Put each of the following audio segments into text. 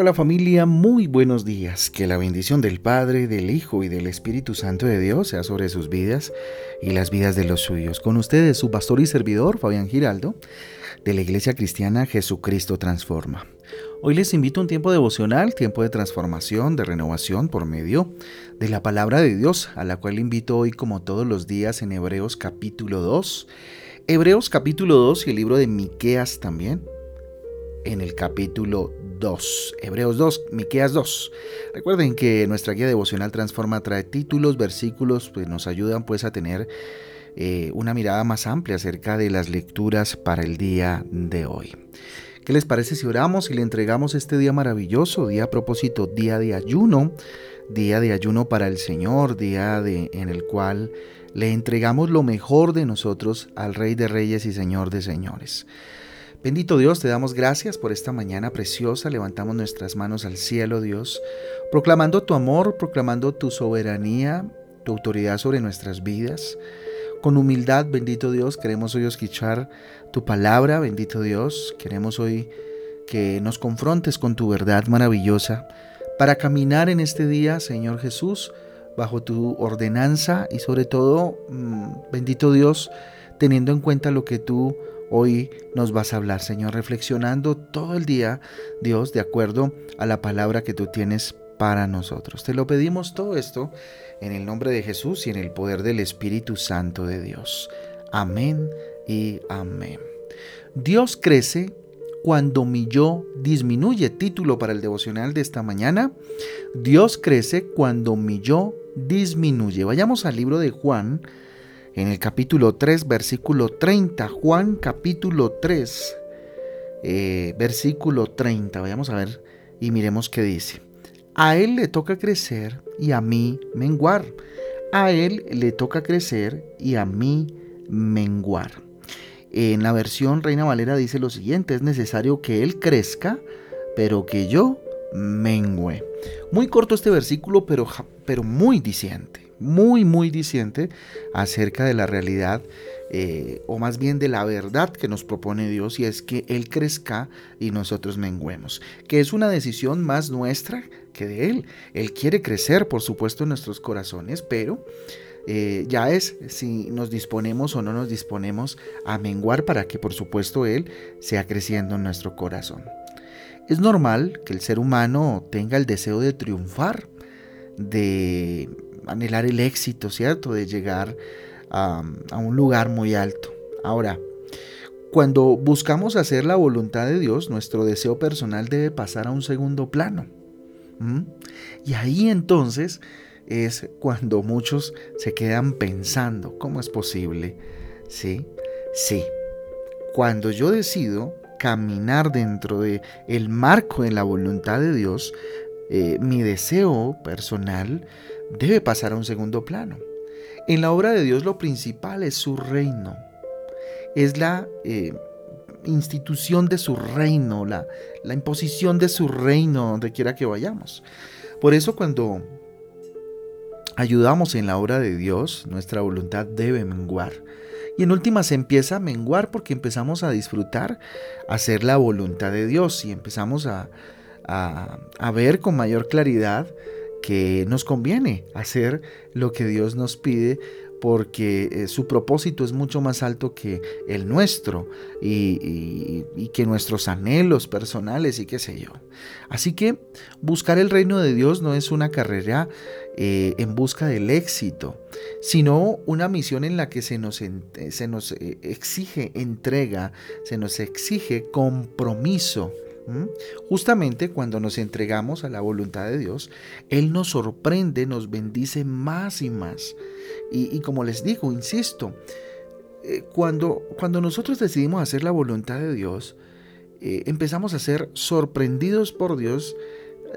Hola, familia, muy buenos días. Que la bendición del Padre, del Hijo y del Espíritu Santo de Dios sea sobre sus vidas y las vidas de los suyos. Con ustedes su pastor y servidor, Fabián Giraldo, de la Iglesia Cristiana Jesucristo Transforma. Hoy les invito a un tiempo devocional, tiempo de transformación, de renovación por medio de la palabra de Dios, a la cual invito hoy como todos los días en Hebreos capítulo 2. Hebreos capítulo 2 y el libro de Miqueas también en el capítulo 2, Hebreos 2, Miqueas 2. Recuerden que nuestra guía devocional Transforma trae títulos, versículos, pues nos ayudan pues a tener eh, una mirada más amplia acerca de las lecturas para el día de hoy. ¿Qué les parece si oramos y le entregamos este día maravilloso, día a propósito, día de ayuno, día de ayuno para el Señor, día en el cual le entregamos lo mejor de nosotros al Rey de Reyes y Señor de Señores? Bendito Dios, te damos gracias por esta mañana preciosa. Levantamos nuestras manos al cielo, Dios, proclamando tu amor, proclamando tu soberanía, tu autoridad sobre nuestras vidas. Con humildad, bendito Dios, queremos hoy escuchar tu palabra, bendito Dios. Queremos hoy que nos confrontes con tu verdad maravillosa para caminar en este día, Señor Jesús, bajo tu ordenanza y sobre todo, mm, bendito Dios, teniendo en cuenta lo que tú Hoy nos vas a hablar, Señor, reflexionando todo el día, Dios, de acuerdo a la palabra que tú tienes para nosotros. Te lo pedimos todo esto en el nombre de Jesús y en el poder del Espíritu Santo de Dios. Amén y amén. Dios crece cuando mi yo disminuye. Título para el devocional de esta mañana. Dios crece cuando mi yo disminuye. Vayamos al libro de Juan en el capítulo 3, versículo 30. Juan capítulo 3, eh, versículo 30. Vayamos a ver y miremos qué dice. A él le toca crecer y a mí menguar. A él le toca crecer y a mí menguar. En la versión Reina Valera dice lo siguiente, es necesario que él crezca, pero que yo mengüe. Muy corto este versículo, pero, pero muy diciente muy, muy diciente acerca de la realidad, eh, o más bien de la verdad que nos propone Dios, y es que Él crezca y nosotros menguemos, que es una decisión más nuestra que de Él. Él quiere crecer, por supuesto, en nuestros corazones, pero... Eh, ya es si nos disponemos o no nos disponemos a menguar para que por supuesto Él sea creciendo en nuestro corazón. Es normal que el ser humano tenga el deseo de triunfar, de anhelar el éxito, ¿cierto? De llegar a, un lugar muy alto. Ahora, cuando buscamos hacer la voluntad de Dios, nuestro deseo personal debe pasar a un segundo plano. Y ahí entonces es cuando muchos se quedan pensando, ¿cómo es posible? Sí, sí. Cuando yo decido caminar dentro de el marco de la voluntad de Dios, eh, mi deseo personal debe pasar a un segundo plano. En la obra de Dios lo principal es su reino, es la eh, institución de su reino, la, imposición de su reino donde quiera que vayamos. Por eso cuando ayudamos en la obra de Dios, nuestra voluntad debe menguar. Y en última se empieza a menguar porque empezamos a disfrutar, hacer la voluntad de Dios y empezamos a, a ver con mayor claridad que nos conviene hacer lo que Dios nos pide porque eh, su propósito es mucho más alto que el nuestro y, que nuestros anhelos personales y qué sé yo. Así que buscar el reino de Dios no es una carrera eh, en busca del éxito, sino una misión en la que se nos, se nos eh, exige entrega, se nos exige compromiso. Justamente cuando nos entregamos a la voluntad de Dios, Él nos sorprende, nos bendice más y más. Y, como les digo, insisto, eh, cuando, cuando nosotros decidimos hacer la voluntad de Dios, eh, empezamos a ser sorprendidos por Dios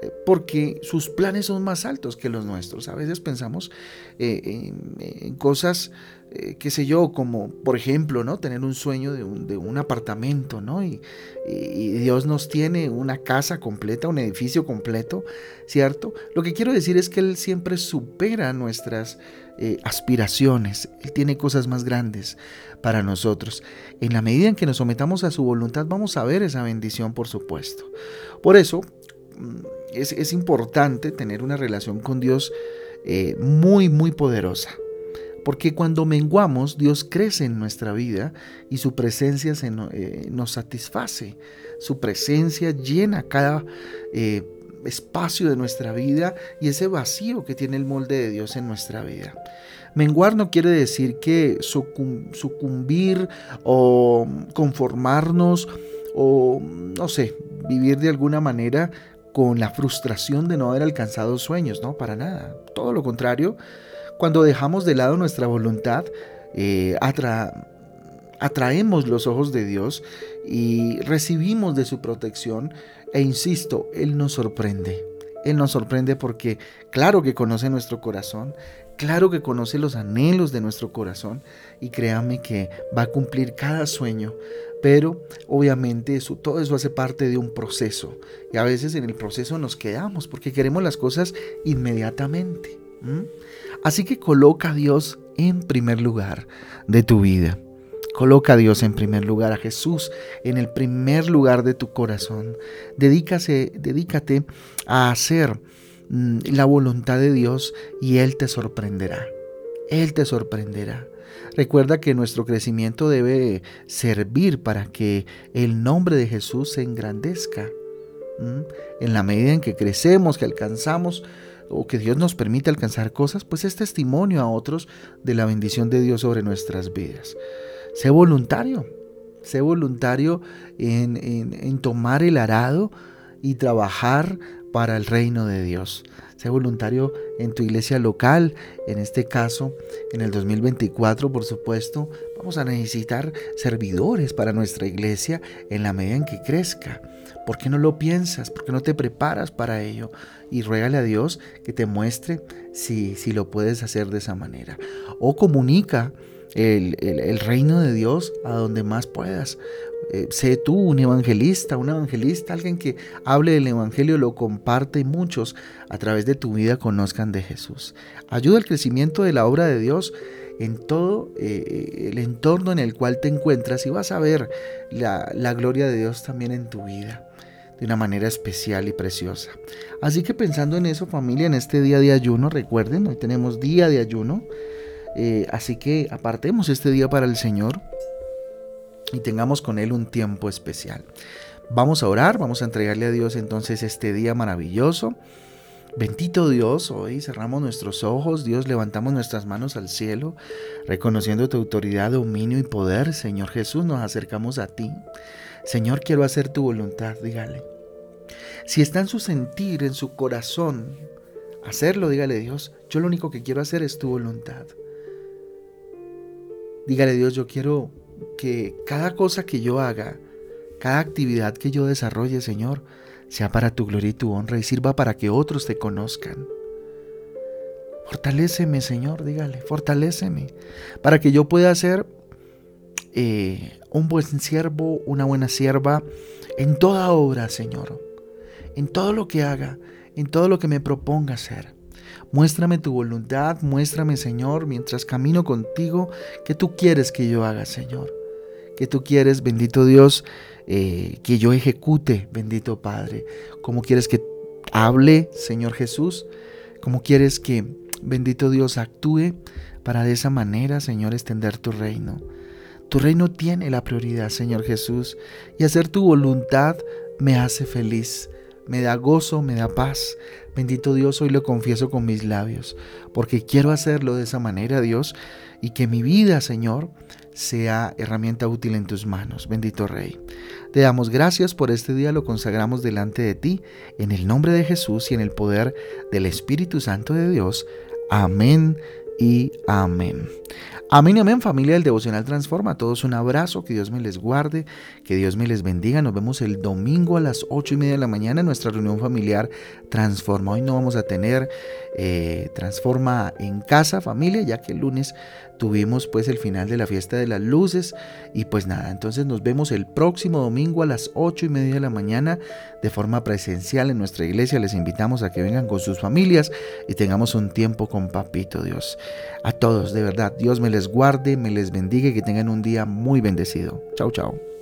eh, porque sus planes son más altos que los nuestros. A veces pensamos en, cosas eh, qué sé yo, como por ejemplo, ¿no? Tener un sueño de un, apartamento, ¿no? Y, Dios nos tiene una casa completa, un edificio completo, ¿cierto? Lo que quiero decir es que Él siempre supera nuestras eh, aspiraciones, Él tiene cosas más grandes para nosotros. En la medida en que nos sometamos a su voluntad, vamos a ver esa bendición, por supuesto. Por eso, mm, es, importante tener una relación con Dios eh, muy, muy poderosa. Porque cuando menguamos, Dios crece en nuestra vida y su presencia eh, nos satisface. Su presencia llena cada eh, espacio de nuestra vida y ese vacío que tiene el molde de Dios en nuestra vida. Menguar no quiere decir que sucumbir o conformarnos o, no sé, vivir de alguna manera con la frustración de no haber alcanzado sueños, no, para nada. Todo lo contrario, cuando dejamos de lado nuestra voluntad, eh, atraemos los ojos de Dios y recibimos de su protección e insisto, Él nos sorprende. Él nos sorprende porque claro que conoce nuestro corazón, claro que conoce los anhelos de nuestro corazón y créame que va a cumplir cada sueño, pero obviamente eso, todo eso hace parte de un proceso y a veces en el proceso nos quedamos porque queremos las cosas inmediatamente. Así que coloca a Dios en primer lugar de tu vida. Coloca a Dios en primer lugar, a Jesús en el primer lugar de tu corazón. Dedícate a hacer mm, la voluntad de Dios y Él te sorprenderá. Él te sorprenderá. Recuerda que nuestro crecimiento debe servir para que el nombre de Jesús se engrandezca. En la medida en que crecemos, que alcanzamos o que Dios nos permite alcanzar cosas, pues es testimonio a otros de la bendición de Dios sobre nuestras vidas. Sé voluntario, sé voluntario en, tomar el arado y trabajar para el reino de Dios. Sé voluntario en tu iglesia local, en este caso, en el 2024, por supuesto, vamos a necesitar servidores para nuestra iglesia en la medida en que crezca. ¿Por qué no lo piensas? ¿Por qué no te preparas para ello? Y ruégale a Dios que te muestre si, si lo puedes hacer de esa manera. O comunica el, reino de Dios a donde más puedas. Eh, sé tú un evangelista, un evangelista, alguien que hable del evangelio, lo comparte y muchos a través de tu vida conozcan de Jesús. Ayuda al crecimiento de la obra de Dios en todo eh, el entorno en el cual te encuentras y vas a ver la, la gloria de Dios también en tu vida de una manera especial y preciosa. Así que pensando en eso familia, en este día de ayuno, recuerden, hoy tenemos día de ayuno. Eh, así que apartemos este día para el Señor y tengamos con Él un tiempo especial. Vamos a orar, vamos a entregarle a Dios entonces este día maravilloso. Bendito Dios, hoy cerramos nuestros ojos, Dios levantamos nuestras manos al cielo, reconociendo tu autoridad, dominio y poder. Señor Jesús, nos acercamos a ti. Señor, quiero hacer tu voluntad, dígale. Si está en su sentir, en su corazón, hacerlo, dígale Dios, yo lo único que quiero hacer es tu voluntad. Dígale Dios, yo quiero que cada cosa que yo haga, cada actividad que yo desarrolle, Señor, sea para tu gloria y tu honra y sirva para que otros te conozcan. Fortaléceme, Señor, dígale, fortaléceme, para que yo pueda ser eh, un buen siervo, una buena sierva en toda obra, Señor, en todo lo que haga, en todo lo que me proponga hacer. Muéstrame tu voluntad, muéstrame, Señor, mientras camino contigo, que tú quieres que yo haga, Señor. Que tú quieres, bendito Dios, eh, que yo ejecute, bendito Padre. Como quieres que hable, Señor Jesús. Como quieres que, bendito Dios, actúe para de esa manera, Señor, extender tu reino. Tu reino tiene la prioridad, Señor Jesús, y hacer tu voluntad me hace feliz me da gozo, me da paz. Bendito Dios, hoy lo confieso con mis labios, porque quiero hacerlo de esa manera, Dios, y que mi vida, Señor, sea herramienta útil en tus manos. Bendito Rey. Te damos gracias por este día, lo consagramos delante de ti, en el nombre de Jesús y en el poder del Espíritu Santo de Dios. Amén y amén. Amén y amén familia del Devocional Transforma. A todos un abrazo, que Dios me les guarde, que Dios me les bendiga. Nos vemos el domingo a las ocho y media de la mañana en nuestra reunión familiar Transforma. Hoy no vamos a tener eh, Transforma en casa familia, ya que el lunes tuvimos pues el final de la fiesta de las luces y pues nada, entonces nos vemos el próximo domingo a las ocho y media de la mañana de forma presencial en nuestra iglesia. Les invitamos a que vengan con sus familias y tengamos un tiempo con Papito Dios. A todos, de verdad, Dios me les guarde, me les bendiga y que tengan un día muy bendecido. Chao, chao.